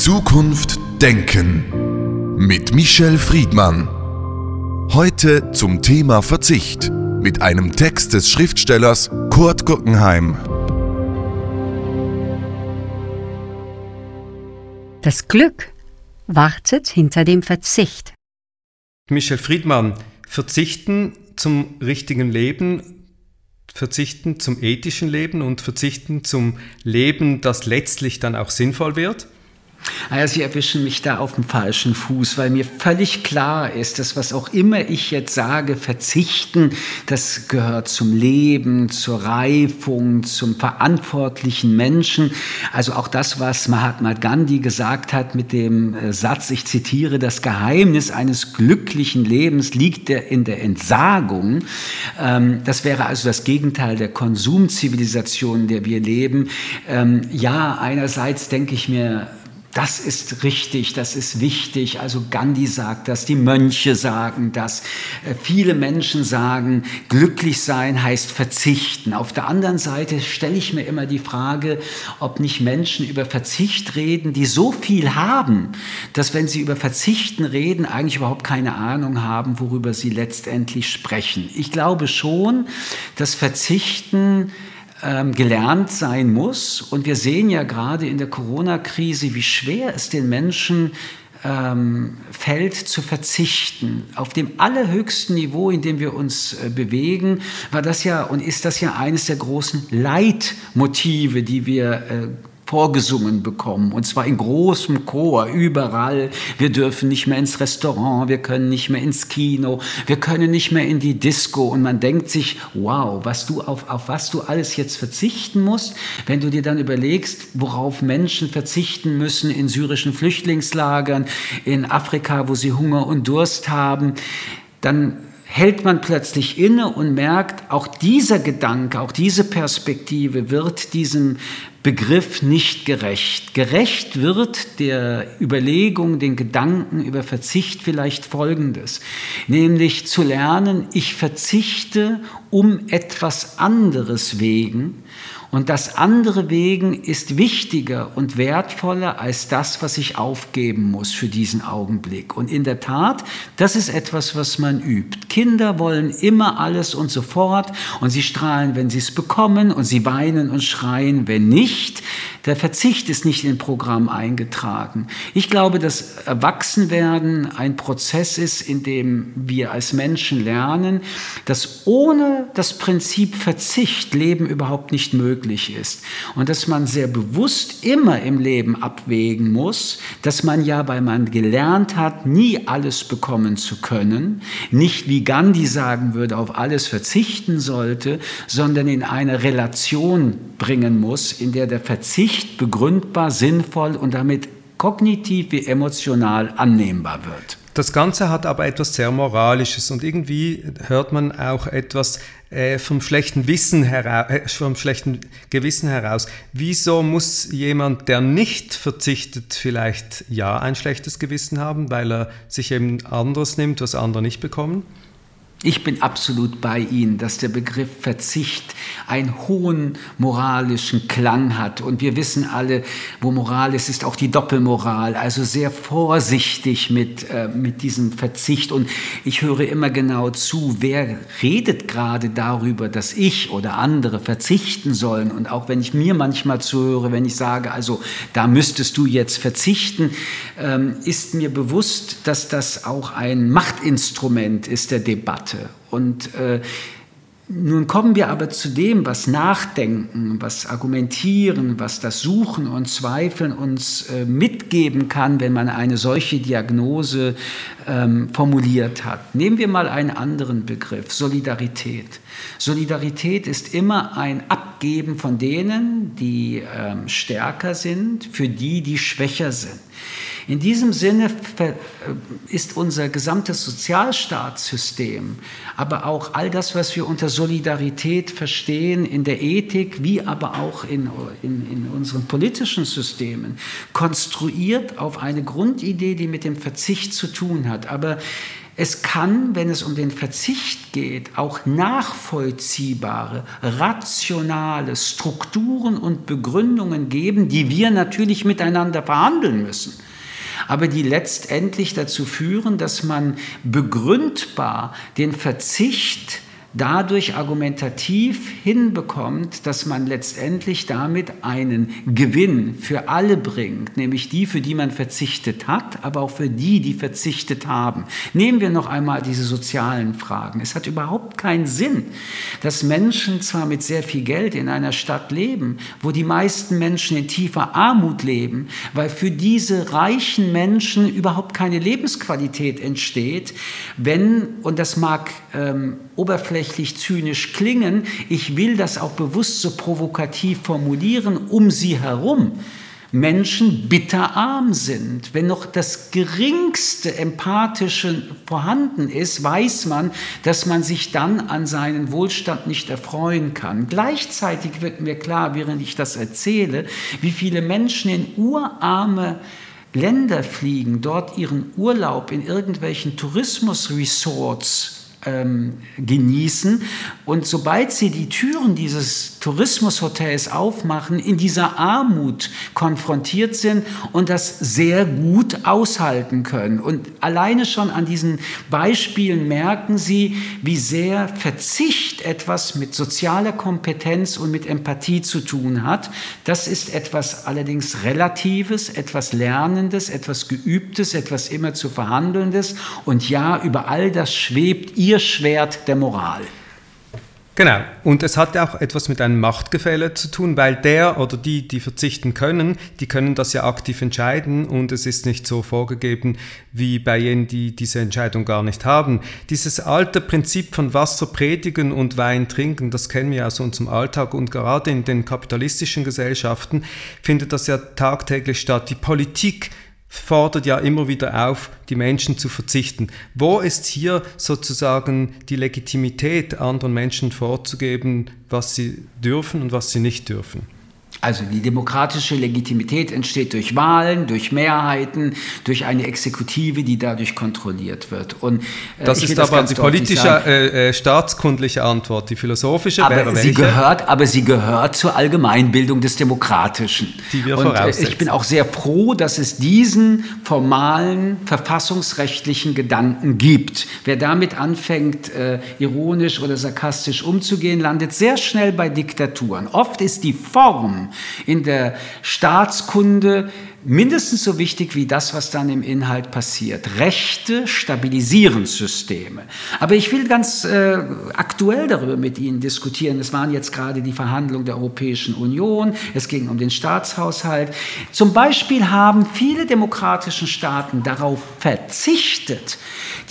Zukunft Denken mit Michel Friedmann. Heute zum Thema Verzicht mit einem Text des Schriftstellers Kurt Guggenheim. Das Glück wartet hinter dem Verzicht. Michel Friedmann, verzichten zum richtigen Leben, verzichten zum ethischen Leben und verzichten zum Leben, das letztlich dann auch sinnvoll wird? Naja, Sie erwischen mich da auf dem falschen Fuß, weil mir völlig klar ist, dass was auch immer ich jetzt sage, verzichten, das gehört zum Leben, zur Reifung, zum verantwortlichen Menschen. Also auch das, was Mahatma Gandhi gesagt hat mit dem äh, Satz, ich zitiere, das Geheimnis eines glücklichen Lebens liegt in der Entsagung. Ähm, das wäre also das Gegenteil der Konsumzivilisation, in der wir leben. Ähm, ja, einerseits denke ich mir, das ist richtig, das ist wichtig. Also Gandhi sagt das, die Mönche sagen das, äh, viele Menschen sagen, glücklich sein heißt verzichten. Auf der anderen Seite stelle ich mir immer die Frage, ob nicht Menschen über Verzicht reden, die so viel haben, dass wenn sie über Verzichten reden, eigentlich überhaupt keine Ahnung haben, worüber sie letztendlich sprechen. Ich glaube schon, dass Verzichten ähm, gelernt sein muss. Und wir sehen ja gerade in der Corona-Krise, wie schwer es den Menschen ähm, fällt zu verzichten. Auf dem allerhöchsten Niveau, in dem wir uns äh, bewegen, war das ja und ist das ja eines der großen Leitmotive, die wir äh, vorgesungen bekommen. Und zwar in großem Chor, überall. Wir dürfen nicht mehr ins Restaurant, wir können nicht mehr ins Kino, wir können nicht mehr in die Disco. Und man denkt sich, wow, was du auf, auf was du alles jetzt verzichten musst, wenn du dir dann überlegst, worauf Menschen verzichten müssen in syrischen Flüchtlingslagern, in Afrika, wo sie Hunger und Durst haben, dann hält man plötzlich inne und merkt, auch dieser Gedanke, auch diese Perspektive wird diesem Begriff nicht gerecht. Gerecht wird der Überlegung, den Gedanken über Verzicht vielleicht Folgendes, nämlich zu lernen, ich verzichte um etwas anderes wegen und das andere wegen ist wichtiger und wertvoller als das, was ich aufgeben muss für diesen Augenblick. Und in der Tat, das ist etwas, was man übt. Kinder wollen immer alles und sofort und sie strahlen, wenn sie es bekommen und sie weinen und schreien, wenn nicht. Der Verzicht ist nicht in Programm eingetragen. Ich glaube, dass Erwachsenwerden ein Prozess ist, in dem wir als Menschen lernen, dass ohne das Prinzip Verzicht Leben überhaupt nicht möglich ist. Und dass man sehr bewusst immer im Leben abwägen muss, dass man ja, weil man gelernt hat, nie alles bekommen zu können, nicht wie Gandhi sagen würde, auf alles verzichten sollte, sondern in eine Relation bringen muss, in der der Verzicht begründbar, sinnvoll und damit kognitiv wie emotional annehmbar wird. Das Ganze hat aber etwas sehr Moralisches und irgendwie hört man auch etwas äh, vom, schlechten Wissen heraus, äh, vom schlechten Gewissen heraus. Wieso muss jemand, der nicht verzichtet, vielleicht ja ein schlechtes Gewissen haben, weil er sich eben anderes nimmt, was andere nicht bekommen? Ich bin absolut bei Ihnen, dass der Begriff Verzicht einen hohen moralischen Klang hat. Und wir wissen alle, wo Moral ist, ist auch die Doppelmoral. Also sehr vorsichtig mit, äh, mit diesem Verzicht. Und ich höre immer genau zu, wer redet gerade darüber, dass ich oder andere verzichten sollen. Und auch wenn ich mir manchmal zuhöre, wenn ich sage, also da müsstest du jetzt verzichten, ähm, ist mir bewusst, dass das auch ein Machtinstrument ist der Debatte. Debatte. Und äh, nun kommen wir aber zu dem, was Nachdenken, was Argumentieren, was das Suchen und Zweifeln uns äh, mitgeben kann, wenn man eine solche Diagnose ähm, formuliert hat. Nehmen wir mal einen anderen Begriff, Solidarität. Solidarität ist immer ein Abgeben von denen, die ähm, stärker sind, für die, die schwächer sind. In diesem Sinne äh, ist unser gesamtes Sozialstaatssystem, aber auch all das, was wir unter Solidarität verstehen in der Ethik, wie aber auch in, in, in unseren politischen Systemen, konstruiert auf eine Grundidee, die mit dem Verzicht zu tun hat. Aber Es kann, wenn es um den Verzicht geht, auch nachvollziehbare, rationale Strukturen und Begründungen geben, die wir natürlich miteinander verhandeln müssen. Aber die letztendlich dazu führen, dass man begründbar den Verzicht dadurch argumentativ hinbekommt, dass man letztendlich damit einen Gewinn für alle bringt, nämlich die, für die man verzichtet hat, aber auch für die, die verzichtet haben. Nehmen wir noch einmal diese sozialen Fragen. Es hat überhaupt keinen Sinn, dass Menschen zwar mit sehr viel Geld in einer Stadt leben, wo die meisten Menschen in tiefer Armut leben, weil für diese reichen Menschen überhaupt keine Lebensqualität entsteht, wenn, und das mag ähm, oberflächlich zynisch klingen, ich will das auch bewusst so provokativ formulieren, um sie herum Menschen bitterarm sind. Wenn noch das geringste Empathische vorhanden ist, weiß man, dass man sich dann an seinen Wohlstand nicht erfreuen kann. Gleichzeitig wird mir klar, während ich das erzähle, wie viele Menschen in urarme Länder fliegen, dort ihren Urlaub in irgendwelchen Tourismusresorts ähm, genießen. Und sobald sie die Türen dieses Tourismushotels aufmachen, in dieser Armut konfrontiert sind und das sehr gut aushalten können. Und alleine schon an diesen Beispielen merken sie, wie sehr Verzicht etwas mit sozialer Kompetenz und mit Empathie zu tun hat. Das ist etwas allerdings Relatives, etwas Lernendes, etwas Geübtes, etwas immer zu Verhandelndes. Und ja, über all das schwebt ihr Schwert der Moral. Genau, und es hat auch etwas mit einem Machtgefälle zu tun, weil der oder die, die verzichten können, die können das ja aktiv entscheiden und es ist nicht so vorgegeben wie bei jenen, die diese Entscheidung gar nicht haben. Dieses alte Prinzip von Wasser predigen und Wein trinken, das kennen wir aus unserem Alltag und gerade in den kapitalistischen Gesellschaften findet das ja tagtäglich statt. Die Politik fordert ja immer wieder auf, die Menschen zu verzichten. Wo ist hier sozusagen die Legitimität, anderen Menschen vorzugeben, was sie dürfen und was sie nicht dürfen? Also die demokratische Legitimität entsteht durch Wahlen, durch Mehrheiten, durch eine Exekutive, die dadurch kontrolliert wird. Und, äh, das ist aber das die politische, äh, äh, staatskundliche Antwort. Die philosophische aber wäre sie Gehört, aber sie gehört zur Allgemeinbildung des Demokratischen. Die wir Und äh, ich bin auch sehr froh, dass es diesen formalen, verfassungsrechtlichen Gedanken gibt. Wer damit anfängt, äh, ironisch oder sarkastisch umzugehen, landet sehr schnell bei Diktaturen. Oft ist die Form in der Staatskunde mindestens so wichtig wie das, was dann im Inhalt passiert. Rechte stabilisieren Systeme. Aber ich will ganz äh, aktuell darüber mit Ihnen diskutieren. Es waren jetzt gerade die Verhandlungen der Europäischen Union, es ging um den Staatshaushalt. Zum Beispiel haben viele demokratische Staaten darauf verzichtet,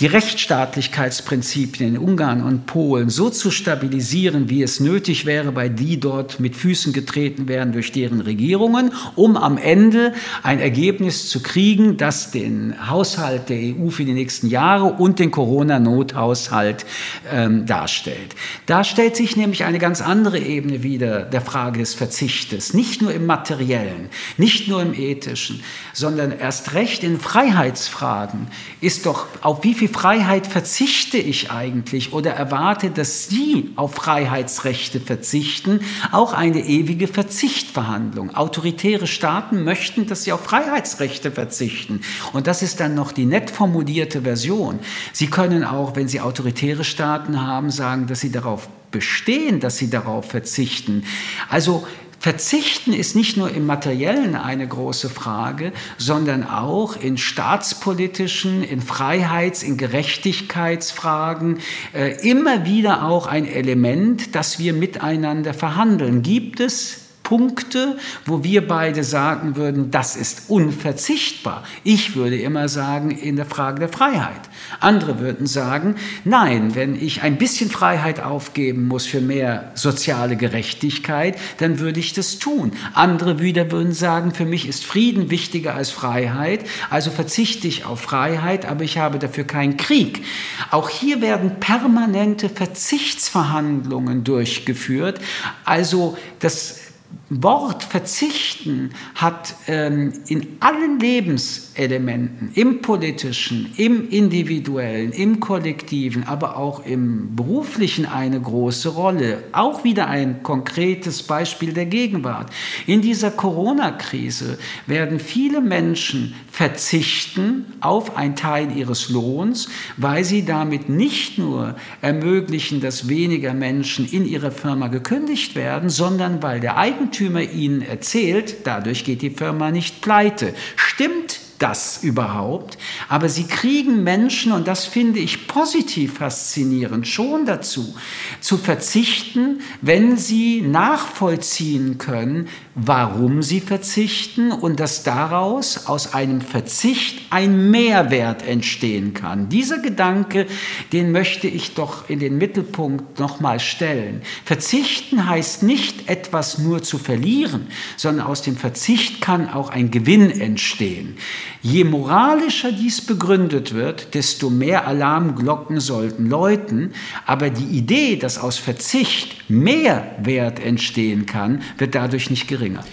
die Rechtsstaatlichkeitsprinzipien in Ungarn und Polen so zu stabilisieren, wie es nötig wäre, weil die dort mit Füßen getreten werden durch deren Regierungen, um am Ende ein Ergebnis zu kriegen, das den Haushalt der EU für die nächsten Jahre und den Corona-Nothaushalt ähm, darstellt. Da stellt sich nämlich eine ganz andere Ebene wieder der Frage des Verzichtes, nicht nur im materiellen, nicht nur im ethischen, sondern erst recht in Freiheitsfragen ist doch, auf wie viel Freiheit verzichte ich eigentlich oder erwarte, dass Sie auf Freiheitsrechte verzichten, auch eine ewige Verzichtverhandlung. Autoritäre Staaten möchten, dass sie auf Freiheitsrechte verzichten. Und das ist dann noch die nett formulierte Version. Sie können auch, wenn Sie autoritäre Staaten haben, sagen, dass sie darauf bestehen, dass sie darauf verzichten. Also Verzichten ist nicht nur im materiellen eine große Frage, sondern auch in staatspolitischen, in Freiheits-, in Gerechtigkeitsfragen äh, immer wieder auch ein Element, das wir miteinander verhandeln. Gibt es Punkte, wo wir beide sagen würden, das ist unverzichtbar. Ich würde immer sagen, in der Frage der Freiheit. Andere würden sagen, nein, wenn ich ein bisschen Freiheit aufgeben muss für mehr soziale Gerechtigkeit, dann würde ich das tun. Andere wieder würden sagen, für mich ist Frieden wichtiger als Freiheit, also verzichte ich auf Freiheit, aber ich habe dafür keinen Krieg. Auch hier werden permanente Verzichtsverhandlungen durchgeführt. Also das Wort verzichten hat ähm, in allen Lebenselementen, im politischen, im individuellen, im kollektiven, aber auch im beruflichen eine große Rolle. Auch wieder ein konkretes Beispiel der Gegenwart. In dieser Corona-Krise werden viele Menschen verzichten auf einen Teil ihres Lohns, weil sie damit nicht nur ermöglichen, dass weniger Menschen in ihrer Firma gekündigt werden, sondern weil der Eigentümer Eigentümer ihnen erzählt, dadurch geht die Firma nicht pleite. Stimmt das überhaupt? Aber sie kriegen Menschen, und das finde ich positiv faszinierend, schon dazu, zu verzichten, wenn sie nachvollziehen können, warum sie verzichten und dass daraus aus einem Verzicht ein Mehrwert entstehen kann. Dieser Gedanke, den möchte ich doch in den Mittelpunkt nochmal stellen. Verzichten heißt nicht etwas nur zu verlieren, sondern aus dem Verzicht kann auch ein Gewinn entstehen. Je moralischer dies begründet wird, desto mehr Alarmglocken sollten läuten, aber die Idee, dass aus Verzicht mehr Wert entstehen kann, wird dadurch nicht geringer.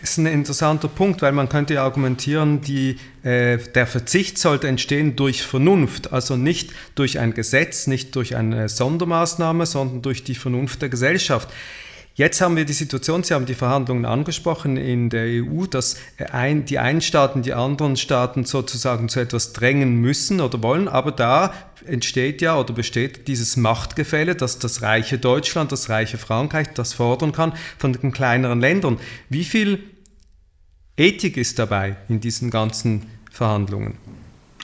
Das ist ein interessanter Punkt, weil man könnte argumentieren, die, äh, der Verzicht sollte entstehen durch Vernunft, also nicht durch ein Gesetz, nicht durch eine Sondermaßnahme, sondern durch die Vernunft der Gesellschaft. Jetzt haben wir die Situation, Sie haben die Verhandlungen angesprochen in der EU, dass ein, die einen Staaten die anderen Staaten sozusagen zu etwas drängen müssen oder wollen, aber da entsteht ja oder besteht dieses Machtgefälle, dass das reiche Deutschland, das reiche Frankreich das fordern kann von den kleineren Ländern. Wie viel Ethik ist dabei in diesen ganzen Verhandlungen?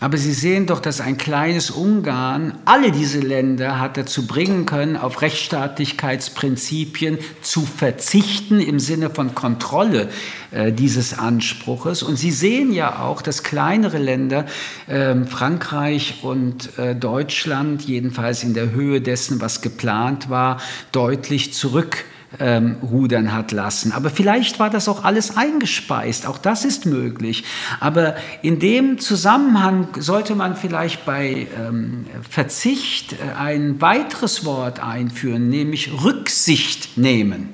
Aber Sie sehen doch, dass ein kleines Ungarn alle diese Länder hat dazu bringen können, auf Rechtsstaatlichkeitsprinzipien zu verzichten im Sinne von Kontrolle äh, dieses Anspruches. Und Sie sehen ja auch, dass kleinere Länder, äh, Frankreich und äh, Deutschland, jedenfalls in der Höhe dessen, was geplant war, deutlich zurück ähm, rudern hat lassen. Aber vielleicht war das auch alles eingespeist, auch das ist möglich. Aber in dem Zusammenhang sollte man vielleicht bei ähm, Verzicht äh, ein weiteres Wort einführen, nämlich Rücksicht nehmen.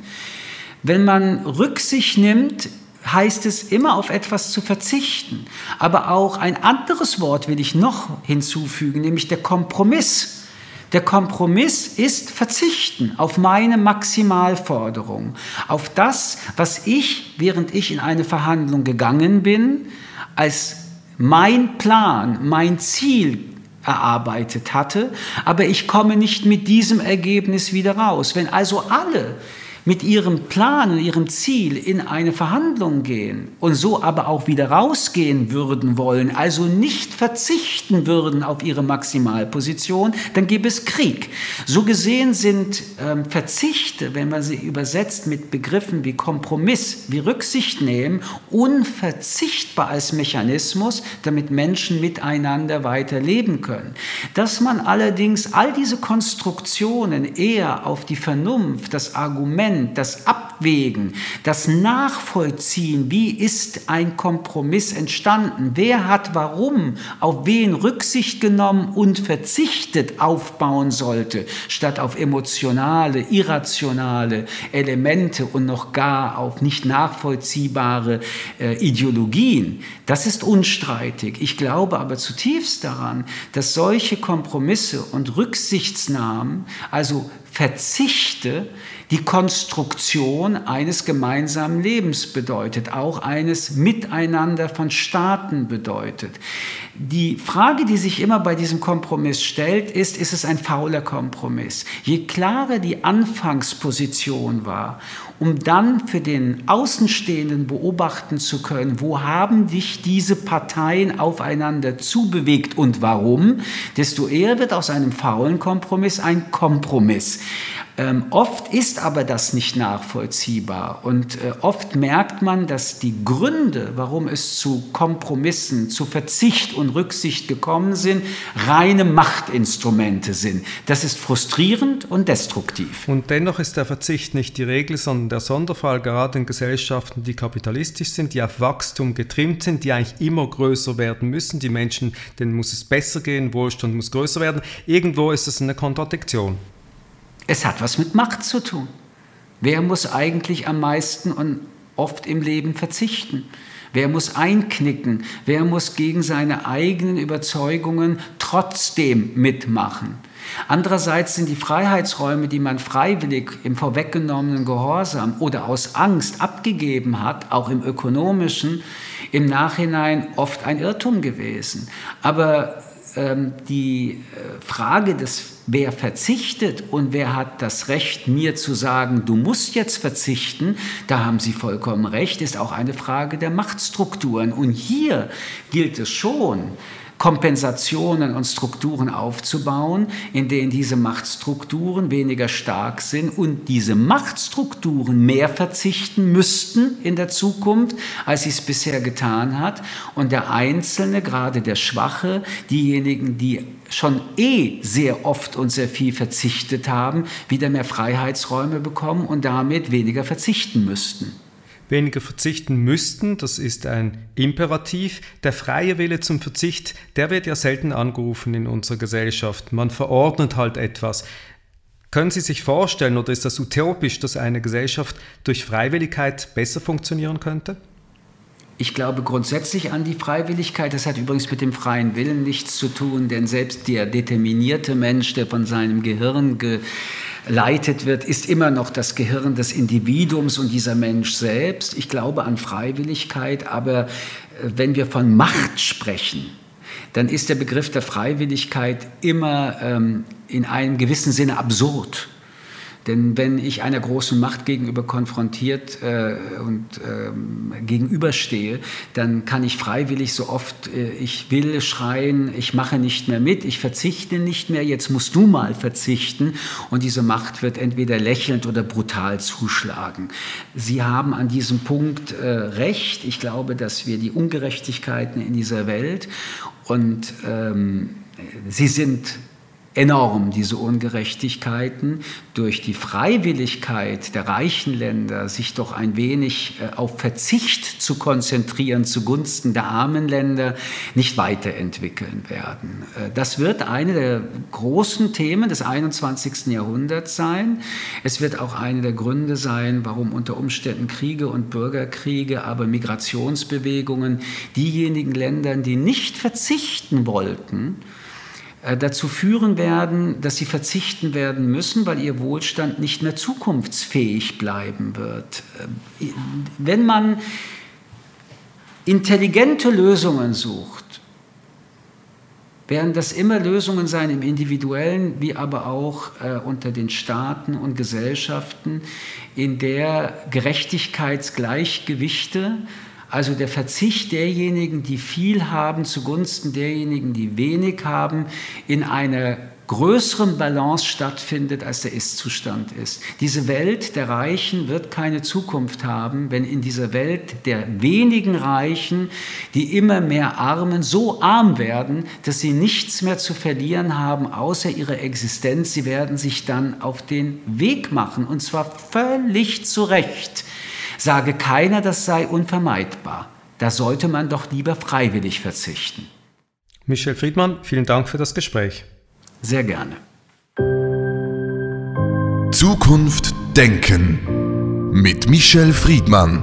Wenn man Rücksicht nimmt, heißt es immer auf etwas zu verzichten. Aber auch ein anderes Wort will ich noch hinzufügen, nämlich der Kompromiss. Der Kompromiss ist verzichten auf meine Maximalforderung, auf das, was ich, während ich in eine Verhandlung gegangen bin, als mein Plan, mein Ziel erarbeitet hatte, aber ich komme nicht mit diesem Ergebnis wieder raus. Wenn also alle mit ihrem Plan und ihrem Ziel in eine Verhandlung gehen und so aber auch wieder rausgehen würden wollen, also nicht verzichten würden auf ihre Maximalposition, dann gäbe es Krieg. So gesehen sind ähm, Verzichte, wenn man sie übersetzt mit Begriffen wie Kompromiss, wie Rücksicht nehmen, unverzichtbar als Mechanismus, damit Menschen miteinander weiterleben können. Dass man allerdings all diese Konstruktionen eher auf die Vernunft, das Argument, Argument, das Abwägen, das Nachvollziehen, wie ist ein Kompromiss entstanden, wer hat warum, auf wen Rücksicht genommen und verzichtet aufbauen sollte, statt auf emotionale, irrationale Elemente und noch gar auf nicht nachvollziehbare äh, Ideologien. Das ist unstreitig. Ich glaube aber zutiefst daran, dass solche Kompromisse und Rücksichtsnahmen, also Verzichte, die Konstruktion eines gemeinsamen Lebens bedeutet, auch eines Miteinander von Staaten bedeutet. Die Frage, die sich immer bei diesem Kompromiss stellt, ist, ist es ein fauler Kompromiss? Je klarer die Anfangsposition war, um dann für den Außenstehenden beobachten zu können, wo haben dich diese Parteien aufeinander zubewegt und warum, desto eher wird aus einem faulen Kompromiss ein Kompromiss. Ähm, oft ist aber das nicht nachvollziehbar und äh, oft merkt man, dass die Gründe, warum es zu Kompromissen, zu Verzicht und Rücksicht gekommen sind, reine Machtinstrumente sind. Das ist frustrierend und destruktiv. Und dennoch ist der Verzicht nicht die Regel, sondern der Sonderfall, gerade in Gesellschaften, die kapitalistisch sind, die auf Wachstum getrimmt sind, die eigentlich immer größer werden müssen. Die Menschen, denen muss es besser gehen, Wohlstand muss größer werden. Irgendwo ist es eine Kontradiktion. Es hat was mit Macht zu tun. Wer muss eigentlich am meisten und oft im Leben verzichten? Wer muss einknicken? Wer muss gegen seine eigenen Überzeugungen trotzdem mitmachen? Andererseits sind die Freiheitsräume, die man freiwillig im vorweggenommenen Gehorsam oder aus Angst abgegeben hat, auch im ökonomischen, im Nachhinein oft ein Irrtum gewesen. Aber ähm, die äh, Frage des, wer verzichtet und wer hat das Recht, mir zu sagen, du musst jetzt verzichten, da haben Sie vollkommen recht, ist auch eine Frage der Machtstrukturen. Und hier gilt es schon, Kompensationen und Strukturen aufzubauen, in denen diese Machtstrukturen weniger stark sind und diese Machtstrukturen mehr verzichten müssten in der Zukunft, als sie es bisher getan hat. Und der Einzelne, gerade der Schwache, diejenigen, die schon eh sehr oft und sehr viel verzichtet haben, wieder mehr Freiheitsräume bekommen und damit weniger verzichten müssten weniger verzichten müssten, das ist ein Imperativ. Der freie Wille zum Verzicht, der wird ja selten angerufen in unserer Gesellschaft. Man verordnet halt etwas. Können Sie sich vorstellen oder ist das utopisch, dass eine Gesellschaft durch Freiwilligkeit besser funktionieren könnte? Ich glaube grundsätzlich an die Freiwilligkeit. Das hat übrigens mit dem freien Willen nichts zu tun, denn selbst der determinierte Mensch, der von seinem Gehirn ge leitet wird, ist immer noch das Gehirn des Individuums und dieser Mensch selbst. Ich glaube an Freiwilligkeit, aber äh, wenn wir von Macht sprechen, dann ist der Begriff der Freiwilligkeit immer ähm, in einem gewissen Sinne absurd. Denn wenn ich einer großen Macht gegenüber konfrontiert äh, und ähm, gegenüberstehe, dann kann ich freiwillig so oft äh, ich will schreien, ich mache nicht mehr mit, ich verzichte nicht mehr, jetzt musst du mal verzichten. Und diese Macht wird entweder lächelnd oder brutal zuschlagen. Sie haben an diesem Punkt äh, recht. Ich glaube, dass wir die Ungerechtigkeiten in dieser Welt und ähm, sie sind enorm, diese Ungerechtigkeiten, durch die Freiwilligkeit der reichen Länder, sich doch ein wenig äh, auf Verzicht zu konzentrieren zugunsten der armen Länder, nicht weiterentwickeln werden. Äh, das wird eine der großen Themen des 21. Jahrhunderts sein. Es wird auch eine der Gründe sein, warum unter Umständen Kriege und Bürgerkriege, aber Migrationsbewegungen diejenigen Länder, die nicht verzichten wollten, dazu führen werden, dass sie verzichten werden müssen, weil ihr Wohlstand nicht mehr zukunftsfähig bleiben wird. Äh, wenn man intelligente Lösungen sucht, werden das immer Lösungen sein im individuellen, wie aber auch äh, unter den Staaten und Gesellschaften, in der Gerechtigkeitsgleichgewichte also der Verzicht derjenigen, die viel haben, zugunsten derjenigen, die wenig haben, in einer größeren Balance stattfindet, als der Ist-Zustand ist. Diese Welt der Reichen wird keine Zukunft haben, wenn in dieser Welt der wenigen Reichen, die immer mehr Armen, so arm werden, dass sie nichts mehr zu verlieren haben, außer ihre Existenz. Sie werden sich dann auf den Weg machen, und zwar völlig zu Recht Sage keiner, das sei unvermeidbar. Da sollte man doch lieber freiwillig verzichten. Michel Friedmann, vielen Dank für das Gespräch. Sehr gerne. Zukunft Denken mit Michel Friedmann.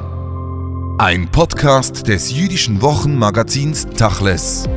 Ein Podcast des jüdischen Wochenmagazins Tachles.